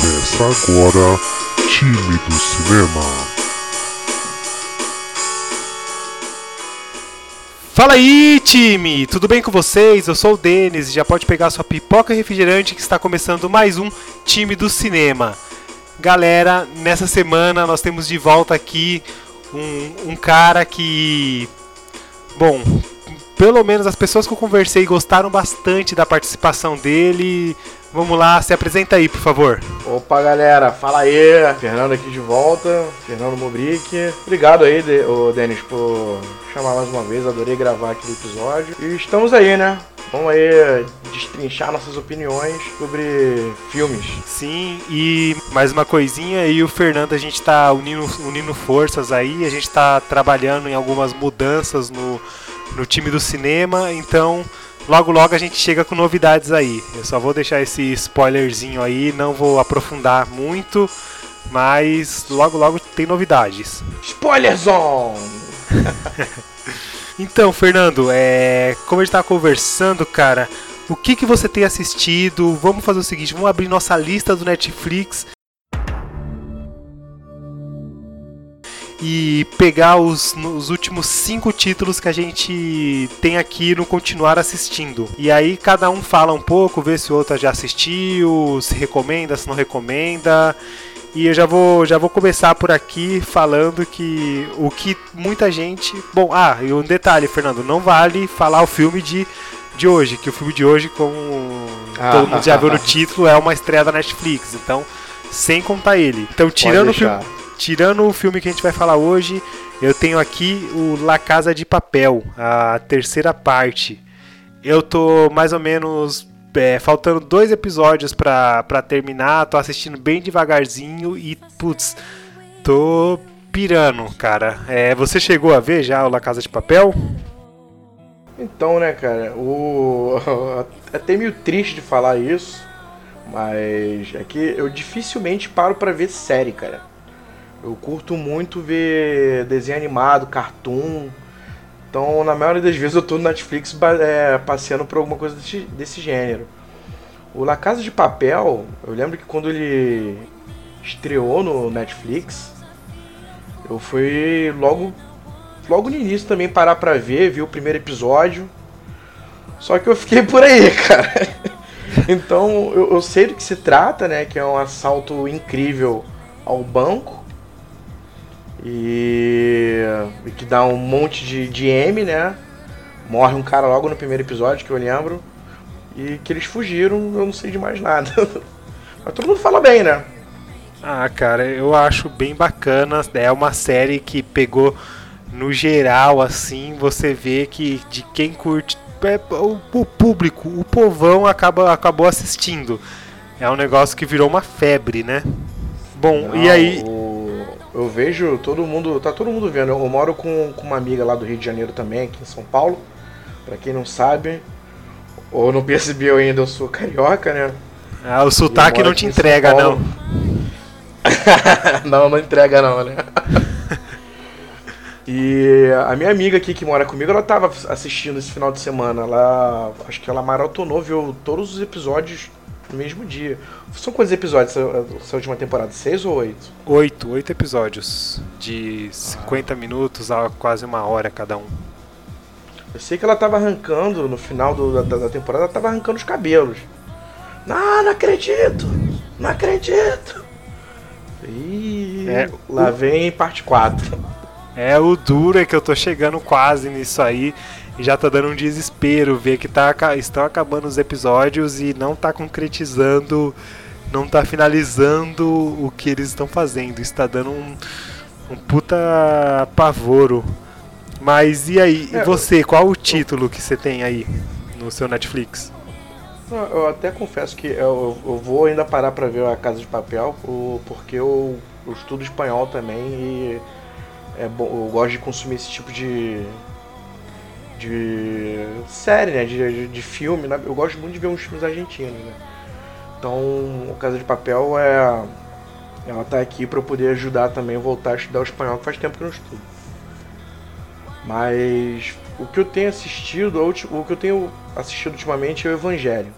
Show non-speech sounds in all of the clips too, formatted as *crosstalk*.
Começa agora Time do Cinema. Fala aí, time! Tudo bem com vocês? Eu sou o Denis e já pode pegar sua pipoca e refrigerante que está começando mais um Time do Cinema. Galera, nessa semana nós temos de volta aqui um, um cara que. Bom, pelo menos as pessoas que eu conversei gostaram bastante da participação dele. Vamos lá, se apresenta aí, por favor. Opa, galera, fala aí. Fernando aqui de volta, Fernando Mobrick. Obrigado aí, de, ô, Denis, por chamar mais uma vez. Adorei gravar aquele episódio. E estamos aí, né? Vamos aí destrinchar nossas opiniões sobre filmes. Sim, e mais uma coisinha, e o Fernando, a gente tá unindo, unindo forças aí, a gente tá trabalhando em algumas mudanças no, no time do cinema, então logo logo a gente chega com novidades aí. Eu só vou deixar esse spoilerzinho aí, não vou aprofundar muito, mas logo logo tem novidades. Spoiler Zone! *laughs* então, Fernando, é, como a gente tava conversando, cara, o que, que você tem assistido? Vamos fazer o seguinte, vamos abrir nossa lista do Netflix e pegar os, os últimos cinco títulos que a gente tem aqui no continuar assistindo. E aí cada um fala um pouco, vê se o outro já assistiu, se recomenda, se não recomenda. E eu já vou, já vou começar por aqui falando que o que muita gente. Bom, ah, e um detalhe, Fernando, não vale falar o filme de, de hoje, que o filme de hoje, como ah, todo mundo já viu no título, é uma estreia da Netflix. Então, sem contar ele. Então, tirando o filme tirando o filme que a gente vai falar hoje, eu tenho aqui o La Casa de Papel, a terceira parte. Eu tô mais ou menos é, faltando dois episódios pra terminar, tô assistindo bem devagarzinho e, putz, tô pirando, cara. É, você chegou a ver já o La Casa de Papel? Então, né, cara, o... *laughs* é até meio triste de falar isso, mas é que eu dificilmente paro para ver série, cara. Eu curto muito ver desenho animado, cartoon. Então, na maioria das vezes eu tô no Netflix é, passeando por alguma coisa desse, desse gênero. O La Casa de Papel, eu lembro que quando ele estreou no Netflix, eu fui logo logo no início também parar pra ver, vi o primeiro episódio. Só que eu fiquei por aí, *laughs* cara. Então eu, eu sei do que se trata, né? Que é um assalto incrível ao banco. E, e que dá um monte de, de M, né? Morre um cara logo no primeiro episódio, que eu lembro. E que eles fugiram, eu não sei de mais nada. *laughs* Mas todo mundo fala bem, né? Ah, cara, eu acho bem bacana. É uma série que pegou no geral, assim, você vê que de quem curte. É, o, o público, o povão acaba, acabou assistindo. É um negócio que virou uma febre, né? Bom, não, e aí. O eu vejo todo mundo, tá todo mundo vendo. Eu moro com, com uma amiga lá do Rio de Janeiro também, aqui em São Paulo. Pra quem não sabe, ou não *laughs* percebeu ainda, eu sou carioca, né? Ah, o sotaque não te entrega, não. *laughs* não, não entrega não, né? *laughs* e a minha amiga aqui que mora comigo, ela tava assistindo esse final de semana. Ela. Acho que ela maratonou, viu todos os episódios no mesmo dia. São quantos episódios essa, última temporada? Seis ou oito? Oito, oito episódios. De 50 ah. minutos a quase uma hora cada um. Eu sei que ela tava arrancando, no final do, da, da, temporada, ela tava arrancando os cabelos. Não, não acredito! Não acredito! E é, lá o... vem parte 4. É, o duro é que eu tô chegando quase nisso aí. Já tá dando um desespero ver que tá, estão acabando os episódios e não tá concretizando, não tá finalizando o que eles estão fazendo. Está dando um, um puta pavoro. Mas e aí, é, e você, qual o título que você tem aí no seu Netflix? Eu até confesso que eu, eu vou ainda parar para ver a Casa de Papel, porque eu, eu estudo espanhol também e é bom, eu gosto de consumir esse tipo de, de série, né? De, de, de filme. Né? Eu gosto muito de ver uns filmes argentinos, né? Então, o Casa de Papel é. Ela tá aqui para eu poder ajudar também a voltar a estudar o espanhol, que faz tempo que eu não estudo. Mas o que eu tenho assistido, o que eu tenho assistido ultimamente é o Evangelho.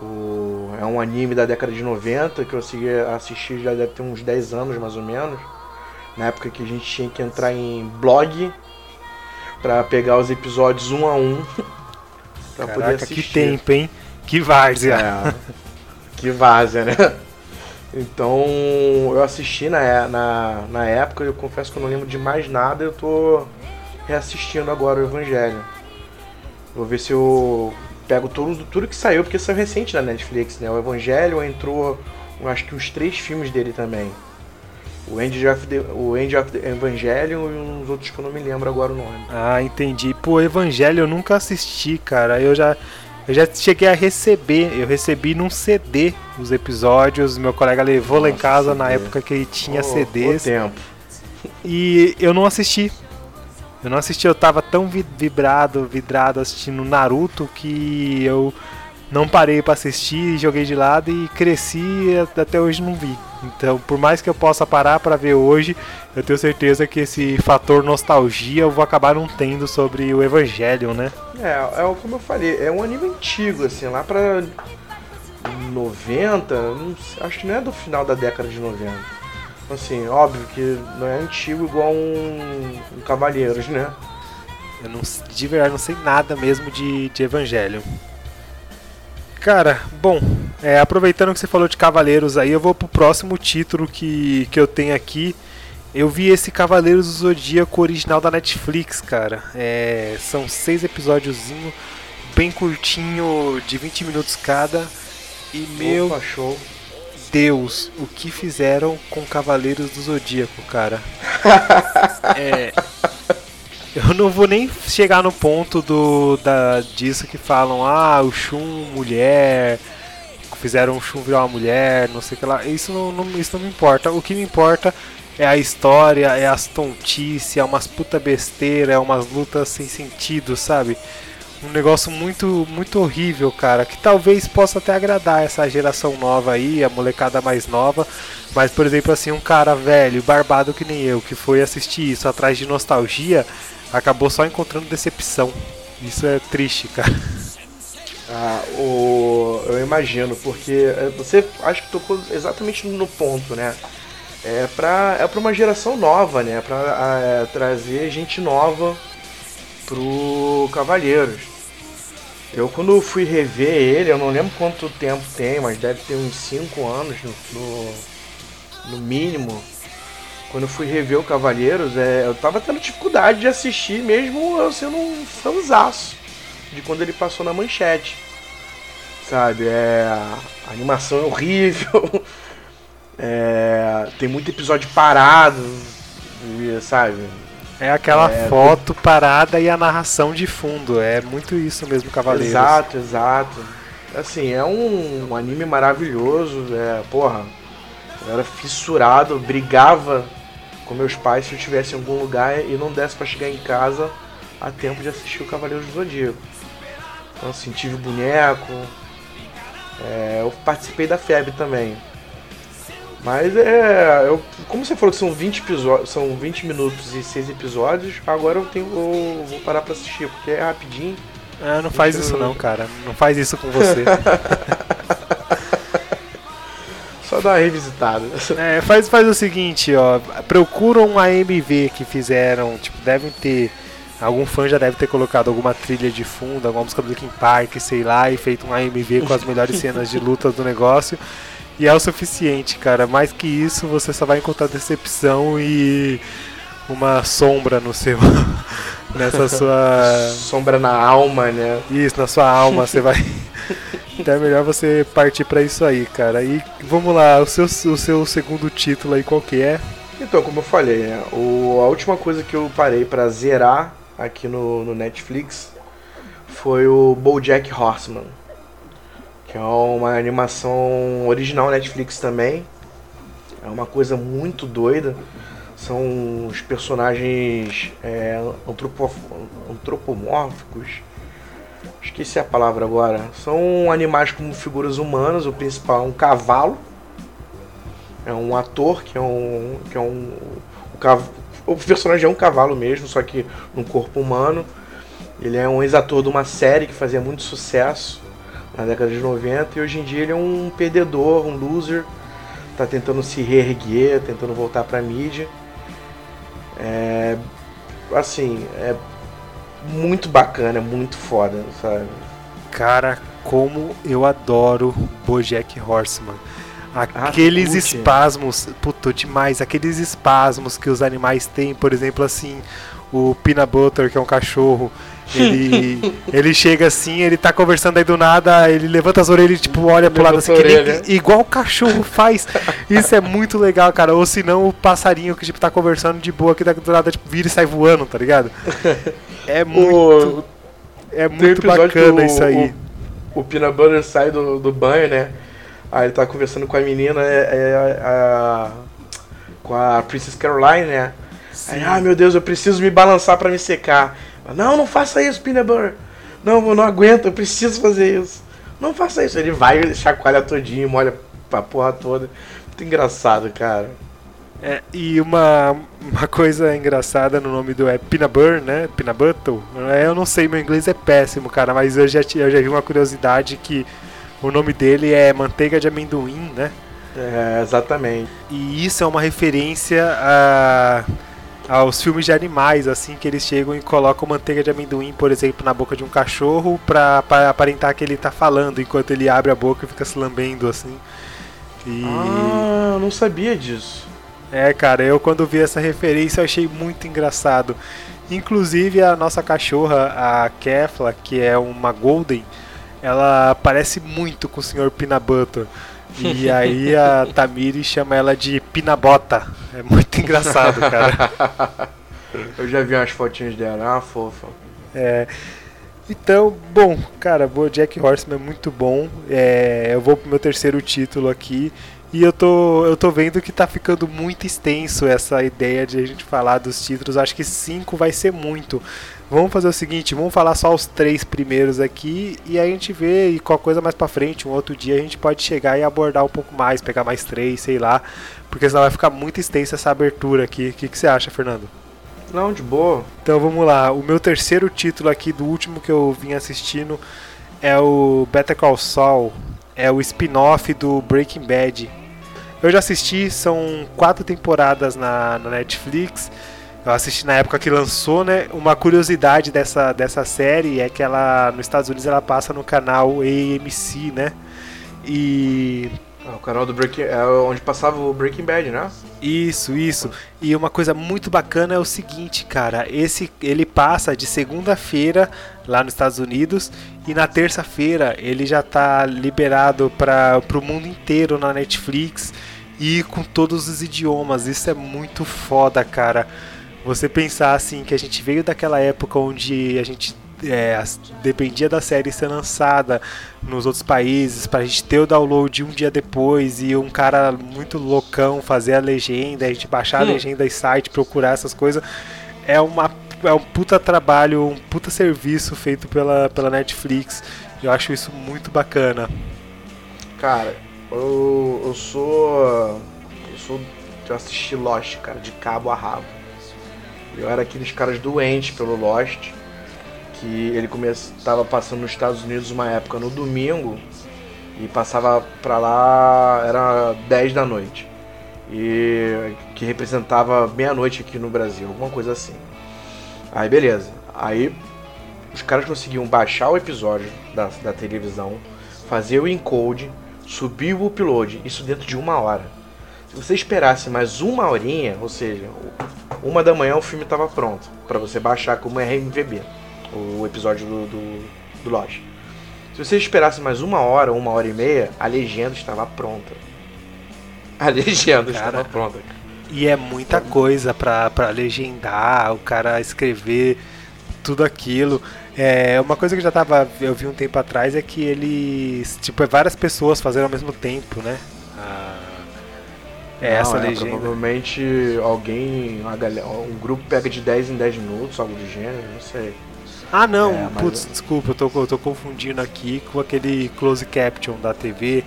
O, é um anime da década de 90 que eu consegui assistir já deve ter uns 10 anos mais ou menos. Na época que a gente tinha que entrar em blog para pegar os episódios um a um *laughs* pra Caraca, poder assistir. que tempo, hein? Que várzea. É, que várzea, né? Então eu assisti na, na, na época, eu confesso que eu não lembro de mais nada, eu tô reassistindo agora o Evangelho. Vou ver se eu pego tudo, tudo que saiu, porque saiu recente na Netflix, né? O Evangelho entrou, acho que uns três filmes dele também. O End of the, o End of the Evangelion e uns outros que eu não me lembro agora o nome. Ah, entendi. Pô, Evangelho eu nunca assisti, cara. Eu já eu já cheguei a receber, eu recebi num CD os episódios, meu colega levou Nossa, lá em casa na época que ele tinha oh, CDs. tempo. E eu não assisti. Eu não assisti, eu tava tão vibrado, vidrado assistindo Naruto que eu não parei para assistir, joguei de lado e cresci e até hoje não vi. Então, por mais que eu possa parar para ver hoje, eu tenho certeza que esse fator nostalgia eu vou acabar não tendo sobre o Evangelho, né? É, é como eu falei, é um anime antigo, assim, lá pra 90, acho que não é do final da década de 90. Assim, óbvio que não é antigo igual um, um Cavaleiros, né? Eu não, de verdade não sei nada mesmo de, de Evangelho. Cara, bom, é, aproveitando que você falou de Cavaleiros aí, eu vou pro próximo título que, que eu tenho aqui. Eu vi esse Cavaleiros do Zodíaco original da Netflix, cara. É, são seis episódiozinho, bem curtinho, de 20 minutos cada. E meu Opa, show. Deus, o que fizeram com Cavaleiros do Zodíaco, cara? *laughs* é, eu não vou nem chegar no ponto do da, disso que falam, ah, o Shun mulher, fizeram o Shun virar uma mulher, não sei o que lá. Isso não, não, isso não me importa. O que me importa é a história, é as tontices, é umas puta besteira, é umas lutas sem sentido, sabe? Um negócio muito, muito horrível, cara, que talvez possa até agradar essa geração nova aí, a molecada mais nova, mas por exemplo assim, um cara velho, barbado que nem eu, que foi assistir isso atrás de nostalgia, acabou só encontrando decepção. Isso é triste, cara. Ah, o... eu imagino, porque é, você acho que tocou exatamente no ponto, né? É pra, é pra uma geração nova, né? Pra é, trazer gente nova pro Cavalheiros. Eu quando fui rever ele, eu não lembro quanto tempo tem, mas deve ter uns 5 anos no, no, no mínimo quando eu fui rever o Cavaleiros, é, eu tava tendo dificuldade de assistir, mesmo eu sendo um fãzaço de quando ele passou na manchete. Sabe, é, a animação é horrível, *laughs* é, tem muito episódio parado, sabe? É aquela é, foto parada e a narração de fundo, é muito isso mesmo, Cavaleiros. Exato, exato. Assim, é um, um anime maravilhoso, é, porra, eu era fissurado, brigava com meus pais se eu estivesse em algum lugar e não desse para chegar em casa a tempo de assistir o Cavaleiro do Zodíaco. Então assim, tive boneco. É, eu participei da febre também. Mas é. Eu, como você falou que são 20 episódios. São 20 minutos e 6 episódios, agora eu tenho. Eu vou parar pra assistir, porque é rapidinho. Ah, não faz isso não, cara. Não faz isso com você. *laughs* Só dar uma revisitada. *laughs* É, faz, faz o seguinte, ó. Procura um AMV que fizeram, tipo, devem ter. Algum fã já deve ter colocado alguma trilha de fundo, alguma música do Linkin Park, sei lá, e feito um AMV com as melhores *laughs* cenas de luta do negócio. E é o suficiente, cara. Mais que isso, você só vai encontrar decepção e uma sombra no seu. *laughs* nessa sua. Sombra na alma, né? Isso, na sua alma. Você vai. Então é melhor você partir para isso aí, cara. E vamos lá, o seu, o seu segundo título aí, qual que é? Então, como eu falei, né, o, a última coisa que eu parei para zerar aqui no, no Netflix foi o BoJack Horseman, que é uma animação original Netflix também. É uma coisa muito doida. São os personagens é, antropomórficos esqueci a palavra agora. São animais como figuras humanas. O principal é um cavalo. É um ator que é um. que é um. O, o personagem é um cavalo mesmo, só que num corpo humano. Ele é um ex-ator de uma série que fazia muito sucesso na década de 90 e hoje em dia ele é um perdedor, um loser, tá tentando se reerguer, tentando voltar pra mídia. É, assim, é muito bacana, muito foda, sabe? Cara, como eu adoro Bojack Horseman. Ah, Aqueles curte. espasmos, puto, demais. Aqueles espasmos que os animais têm, por exemplo, assim, o Peanut Butter, que é um cachorro, ele, *laughs* ele chega assim, ele tá conversando aí do nada, ele levanta as orelhas e tipo, olha pro lado assim, orelha. igual o cachorro faz. Isso é muito legal, cara. Ou se não, o passarinho que tipo, tá conversando de boa, que tá do nada, tipo, vira e sai voando, tá ligado? *laughs* É muito, O, é um muito bacana o- isso aí. O, o Peanut Butter sai do, do banho, né? Aí ele tá conversando com a menina, é, é, a- com a Princess Caroline, né? Aí, ah, meu Deus, eu preciso me balançar pra me secar. Ela, Não, não faça isso, Peanut Butter. Não, eu não aguento, eu preciso fazer isso. Não faça isso. Ele vai, chacoalha todinho, molha a porra toda. Muito engraçado, cara. É, e uma, uma coisa engraçada no nome do é Butter, né? Peanut Butter. É, Eu não sei, meu inglês é péssimo, cara, mas eu já, eu já vi uma curiosidade que o nome dele é manteiga de amendoim, né? É, exatamente. E isso é uma referência a, aos filmes de animais, assim, que eles chegam e colocam manteiga de amendoim, por exemplo, na boca de um cachorro pra, pra aparentar que ele tá falando enquanto ele abre a boca e fica se lambendo, assim. E... Ah, eu não sabia disso. É, cara, eu quando vi essa referência eu achei muito engraçado. Inclusive a nossa cachorra, a Kefla, que é uma Golden, ela parece muito com o Sr. Pinabutter. E aí a Tamiri chama ela de Pinabota. É muito *laughs* engraçado, cara. Eu já vi umas fotinhas dela, é uma fofa. É, então, bom, cara, o Jack Horseman é muito bom. É, eu vou pro meu terceiro título aqui. E eu tô, eu tô vendo que tá ficando muito extenso essa ideia de a gente falar dos títulos. Acho que cinco vai ser muito. Vamos fazer o seguinte, vamos falar só os três primeiros aqui e aí a gente vê e qualquer coisa mais pra frente, um outro dia a gente pode chegar e abordar um pouco mais, pegar mais três, sei lá, porque senão vai ficar muito extensa essa abertura aqui. O que, que você acha, Fernando? Não, de boa. Então vamos lá, o meu terceiro título aqui do último que eu vim assistindo é o Better Call Saul, é o spin-off do Breaking Bad. Eu já assisti, são quatro temporadas na, na Netflix. Eu assisti na época que lançou, né? Uma curiosidade dessa, dessa série é que ela nos Estados Unidos ela passa no canal AMC, né? E Ah, o canal do Breaking. É onde passava o Breaking Bad, né? Isso, isso. E uma coisa muito bacana é o seguinte, cara, esse ele passa de segunda-feira lá nos Estados Unidos e na terça-feira ele já tá liberado para o mundo inteiro na Netflix e com todos os idiomas. Isso é muito foda, cara. Você pensar assim que a gente veio daquela época onde a gente é, dependia da série ser lançada nos outros países pra gente ter o download um dia depois e um cara muito loucão fazer a legenda, a gente baixar a Hum. legenda em site, procurar essas coisas. É uma é um puta trabalho, um puta serviço feito pela, pela Netflix. Eu acho isso muito bacana. Cara, eu, eu sou. Eu sou. Eu assisti Lost, cara, de cabo a rabo. Eu era aqueles caras doentes pelo Lost. Que ele começa, tava passando nos Estados Unidos uma época no domingo. E passava pra lá, era 10 da noite. E que representava meia-noite aqui no Brasil, alguma coisa assim. Aí beleza. Aí os caras conseguiam baixar o episódio da, da televisão, fazer o encode, subir o upload, isso dentro de uma hora. Se você esperasse mais uma horinha, ou seja, uma da manhã o filme estava pronto para você baixar como RMVB, o episódio do, do, do Lost. Se você esperasse mais uma hora, uma hora e meia, a legenda estava pronta. *laughs* A legenda Cara. estava pronta. E é muita coisa pra legendar, o cara escrever tudo aquilo. É, uma coisa que já tava, eu vi um tempo atrás é que eles, tipo, é várias pessoas fazendo ao mesmo tempo, né? Ah, é Não, essa é, legenda. Provavelmente alguém, uma galera, um grupo pega de 10 em 10 minutos, algo do gênero, não sei. Ah, não, É, mas- putz, desculpa, eu tô, eu tô confundindo aqui com aquele close caption da TV,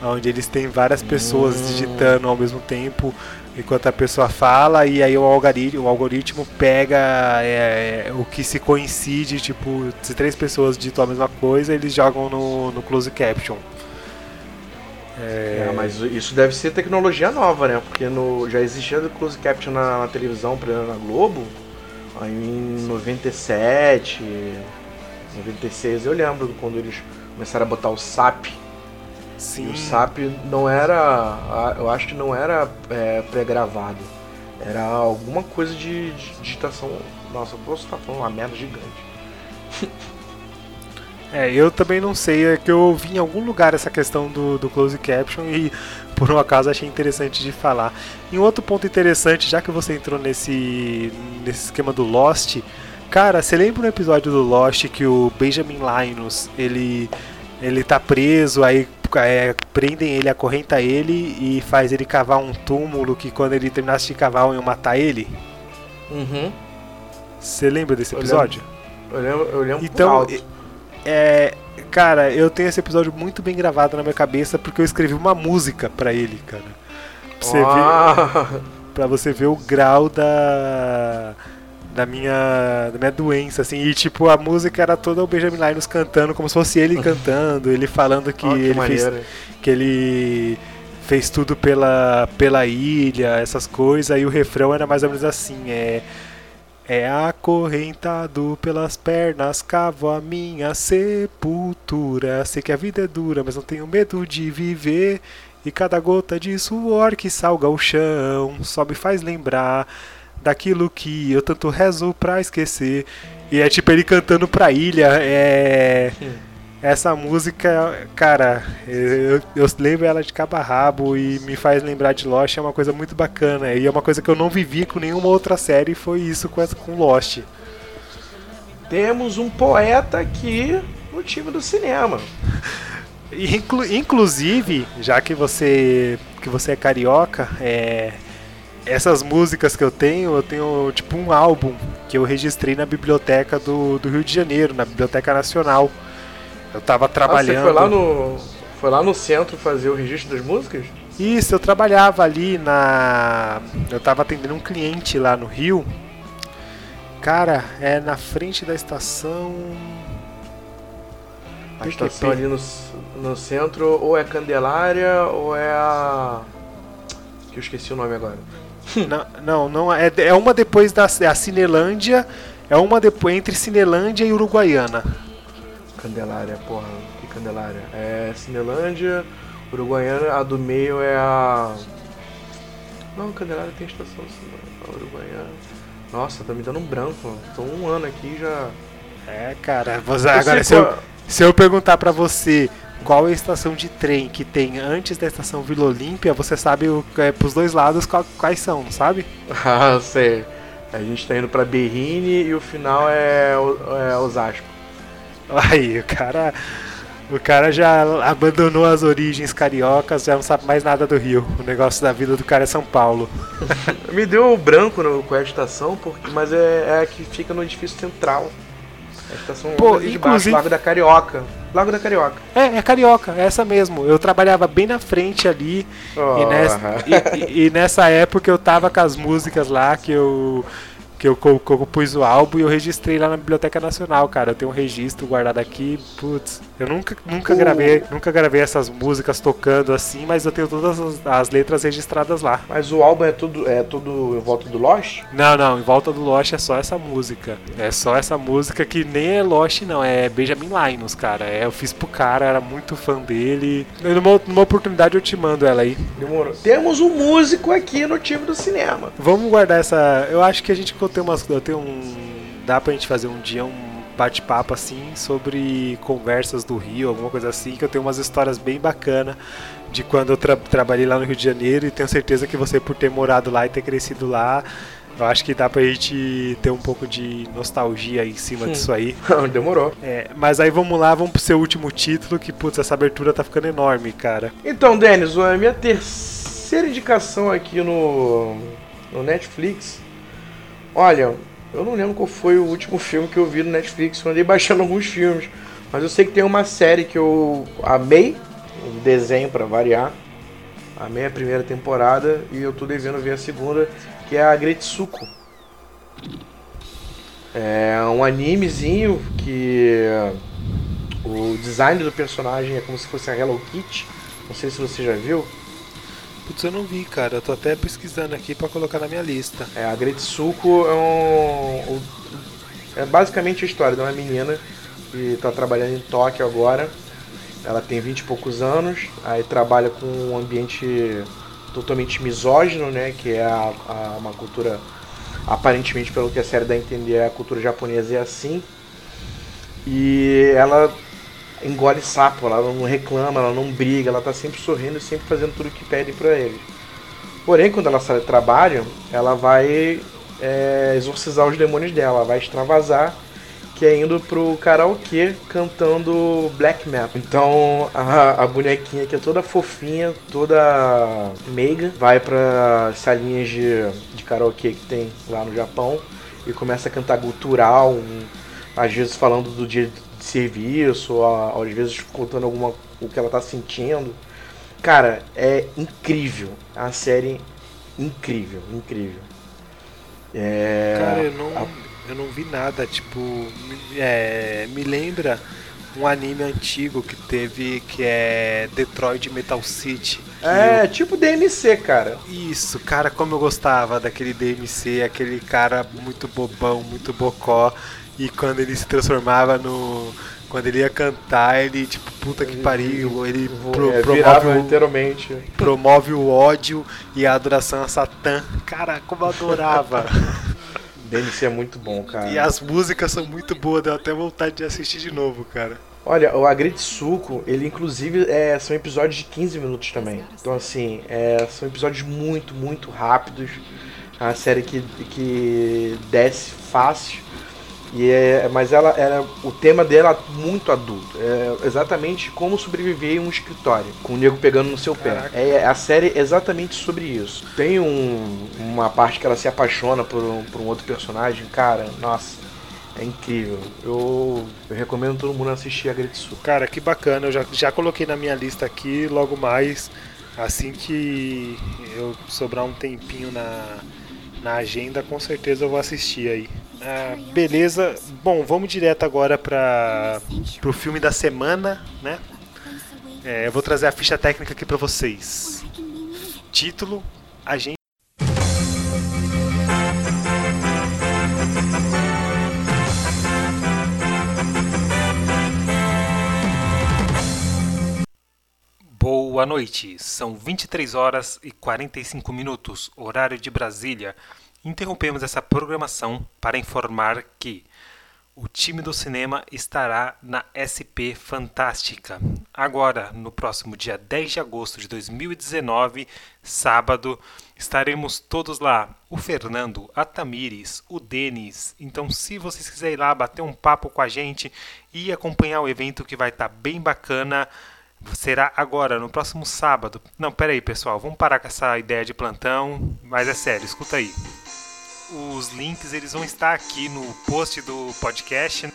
onde eles têm várias pessoas hum. digitando ao mesmo tempo enquanto a pessoa fala e aí o algoritmo, o algoritmo pega é, o que se coincide, tipo, se três pessoas digitam a mesma coisa, eles jogam no, no close caption. É... é... mas isso deve ser tecnologia nova, né? Porque no, já existia close caption na, na televisão, por exemplo, na Globo, em 97, 96, eu lembro quando eles começaram a botar o SAP Sim. E o SAP não era. Eu acho que não era é, pré-gravado. Era alguma coisa de, de digitação. Nossa, eu posso estar falando uma merda gigante. *laughs* É, eu também não sei, é que eu ouvi em algum lugar essa questão do, do close caption e *laughs* por um acaso achei interessante de falar. E um outro ponto interessante, já que você entrou nesse, nesse esquema do Lost, cara, você lembra no episódio do Lost que o Benjamin Linus, ele ele tá preso, aí é, prendem ele, acorrenta ele e faz ele cavar um túmulo que quando ele terminasse de cavar iam matar ele. Uhum. Você lembra desse episódio? Eu lembro, eu lembro então, é, cara, eu tenho esse episódio muito bem gravado na minha cabeça porque eu escrevi uma música para ele, cara. Pra você, ah. ver, pra você ver o grau da da minha, da minha doença, assim. E, tipo, a música era toda o Benjamin Linus cantando, como se fosse ele *laughs* cantando, ele falando que, oh, que ele fez. Que ele fez tudo pela, pela ilha, essas coisas, e o refrão era mais ou menos assim, é. É acorrentado pelas pernas, cavo a minha sepultura. Sei que a vida é dura, mas não tenho medo de viver. E cada gota de suor que salga o chão só me faz lembrar daquilo que eu tanto rezo pra esquecer. E é tipo ele cantando pra ilha. É. Essa música, cara, eu, eu lembro ela de cabo a rabo e me faz lembrar de Lost, é uma coisa muito bacana. E é uma coisa que eu não vivi com nenhuma outra série, foi isso com, essa, com Lost. Temos um poeta aqui no time do cinema. *laughs* Inclu inclusive, já que você que você é carioca, é, essas músicas que eu tenho, eu tenho tipo um álbum que eu registrei na biblioteca do, do Rio de Janeiro, na Biblioteca Nacional. Eu tava trabalhando. Ah, você foi lá no. Foi lá no centro fazer o registro das músicas? Isso, eu trabalhava ali na. Eu tava atendendo um cliente lá no Rio. Cara, é na frente da estação. A estação ali no, no centro, ou é Candelária, ou é a. Que eu esqueci o nome agora *laughs* não, não, não é, é uma depois da é a Cinelândia, é uma depois entre Cinelândia e Uruguaiana. Candelária, porra, que Candelária? É Cinelândia, Uruguaiana, a do meio é a. Não, Candelária tem estação a Uruguaiana. Nossa, tá me dando um branco, tô um ano aqui já. É, cara, você, agora se eu, se eu perguntar pra você qual é a estação de trem que tem antes da estação Vila Olímpia, você sabe o, é, pros dois lados qual, quais são, sabe? *laughs* Ah, sei. A gente tá indo pra Berrine e o final é, é Osasco. Aí, o cara. O cara já abandonou as origens cariocas, já não sabe mais nada do Rio. O negócio da vida do cara é São Paulo. *laughs* Me deu branco no, com a estação, porque, mas é, é a que fica no edifício central. A estação Pô, de baixo, Lago da Carioca. Lago da Carioca. É, é Carioca, é essa mesmo. Eu trabalhava bem na frente ali. Oh. E, nessa, e, e, e, nessa época eu tava com as músicas lá que eu que eu, que eu pus o álbum e eu registrei lá na Biblioteca Nacional, cara. Eu tenho um registro guardado aqui, putz. Eu nunca, nunca, gravei, nunca gravei essas músicas tocando assim, mas eu tenho todas as, as, letras registradas lá. Mas o álbum é tudo, é tudo em volta do Lost? Não, não, em volta do Lost é só essa música. É só essa música que nem é Lost, não, é Benjamin Linus, cara. É, eu fiz pro cara, era muito fã dele. Numa, numa oportunidade eu te mando ela aí. Demorou. Temos um músico aqui no time do cinema. Vamos guardar essa. Eu acho que a gente ter umas. Eu tenho um. Dá pra gente fazer um dia um bate-papo assim sobre conversas do Rio, alguma coisa assim, que eu tenho umas histórias bem bacanas de quando eu tra trabalhei lá no Rio de Janeiro e tenho certeza que você, por ter morado lá e ter crescido lá, eu acho que dá pra gente ter um pouco de nostalgia em cima disso aí. *laughs* Demorou. É, mas aí vamos lá, vamos pro seu último título, que putz, essa abertura tá ficando enorme, cara. Então, Denis, a minha terceira indicação aqui no, no Netflix Olha, eu não lembro qual foi o último filme que eu vi no Netflix, eu andei baixando alguns filmes. Mas eu sei que tem uma série que eu amei um desenho para variar. A minha primeira temporada e eu tô devendo ver a segunda, que é a Gretsuko. É um animezinho que o design do personagem é como se fosse a Hello Kitty. Não sei se você já viu. Putz, eu não vi, cara. Eu tô até pesquisando aqui para colocar na minha lista. É, a Gretsuko é um. É basicamente a história de uma menina que tá trabalhando em Tóquio agora. Ela tem 20 e poucos anos, aí trabalha com um ambiente totalmente misógino, né? Que é a, a, uma cultura, aparentemente, pelo que a série dá a entender, a cultura japonesa é assim. E ela engole sapo, ela não reclama, ela não briga, ela tá sempre sorrindo e sempre fazendo tudo que pedem para ele. Porém, quando ela sai do trabalho, ela vai é, exorcizar os demônios dela, vai extravasar, que é indo pro karaokê cantando black metal. Então a, a bonequinha que é toda fofinha, toda meiga, vai pra salinhas de, de karaokê que tem lá no Japão e começa a cantar gutural, um, às vezes falando do dia serviço, ou, às vezes contando alguma o que ela tá sentindo. Cara, é incrível. Uma série incrível, incrível. É, Cara, eu não, a... eu não vi nada, tipo, é, me lembra um anime antigo que teve que é Detroit Metal City. É, eu... tipo DMC, cara. Isso, cara, como eu gostava daquele DMC, aquele cara muito bobão, muito bocó. E quando ele se transformava no. Quando ele ia cantar, ele, tipo, puta que pariu, ele pro, é, promove, o, literalmente. promove o ódio e a adoração a Satã. Cara, como eu adorava. *laughs* DMC é muito bom, cara. E as músicas são muito boas, deu até vontade de assistir de novo, cara. Olha, o Agretsuko, ele inclusive é, são episódios de 15 minutos também. Então, assim, é, são episódios muito, muito rápidos. É uma série que, que desce fácil. E é, mas ela era o tema dela muito adulto. É exatamente como sobreviver em um escritório, com o nego pegando no seu pé. É a série exatamente sobre isso. Tem um, uma parte que ela se apaixona por um, por um outro personagem, cara, nossa. É incrível. Eu, eu recomendo todo mundo assistir a Gretsu. Cara, que bacana. Eu já, já coloquei na minha lista aqui. Logo mais, assim que eu sobrar um tempinho na, na agenda, com certeza eu vou assistir aí. Ah, beleza. Bom, vamos direto agora para o filme da semana, né? É, eu vou trazer a ficha técnica aqui para vocês. Título: Agente. Boa noite. São 23 horas e 45 minutos, horário de Brasília. Interrompemos essa programação para informar que o time do cinema estará na SP Fantástica. Agora, no próximo dia 10 de agosto de 2019, sábado, estaremos todos lá. O Fernando, a Tamires, o Denis. Então, se vocês quiserem ir lá bater um papo com a gente e acompanhar o evento que vai estar tá bem bacana, será agora, no próximo sábado. Não, pera aí, pessoal, vamos parar com essa ideia de plantão, mas é sério, escuta aí os links eles vão estar aqui no post do podcast.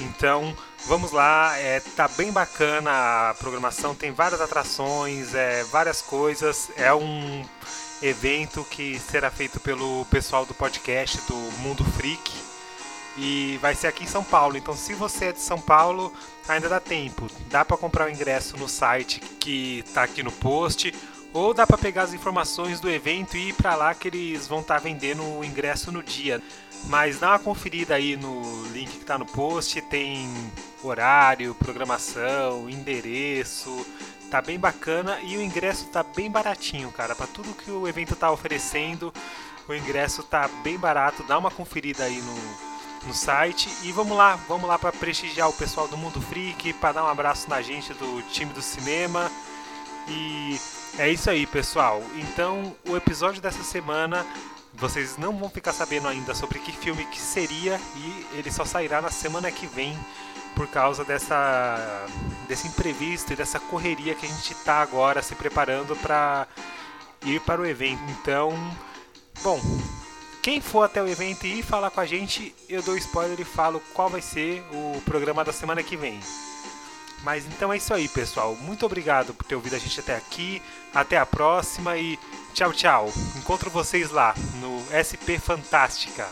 Então, vamos lá, é, tá bem bacana a programação, tem várias atrações, é, várias coisas. É um evento que será feito pelo pessoal do podcast do Mundo Freak e vai ser aqui em São Paulo. Então, se você é de São Paulo, ainda dá tempo. Dá para comprar o ingresso no site que está aqui no post ou dá para pegar as informações do evento e ir para lá que eles vão estar tá vendendo o ingresso no dia. Mas dá uma conferida aí no link que está no post, tem horário, programação, endereço, tá bem bacana e o ingresso tá bem baratinho, cara, para tudo que o evento tá oferecendo, o ingresso tá bem barato, dá uma conferida aí no, no site e vamos lá, vamos lá para prestigiar o pessoal do Mundo Freak, para dar um abraço na gente do time do cinema e é isso aí, pessoal. Então, o episódio dessa semana vocês não vão ficar sabendo ainda sobre que filme que seria e ele só sairá na semana que vem por causa dessa desse imprevisto e dessa correria que a gente está agora se preparando para ir para o evento. Então, bom, quem for até o evento e falar com a gente, eu dou spoiler e falo qual vai ser o programa da semana que vem. Mas então é isso aí, pessoal. Muito obrigado por ter ouvido a gente até aqui. Até a próxima e tchau, tchau. Encontro vocês lá no SP Fantástica.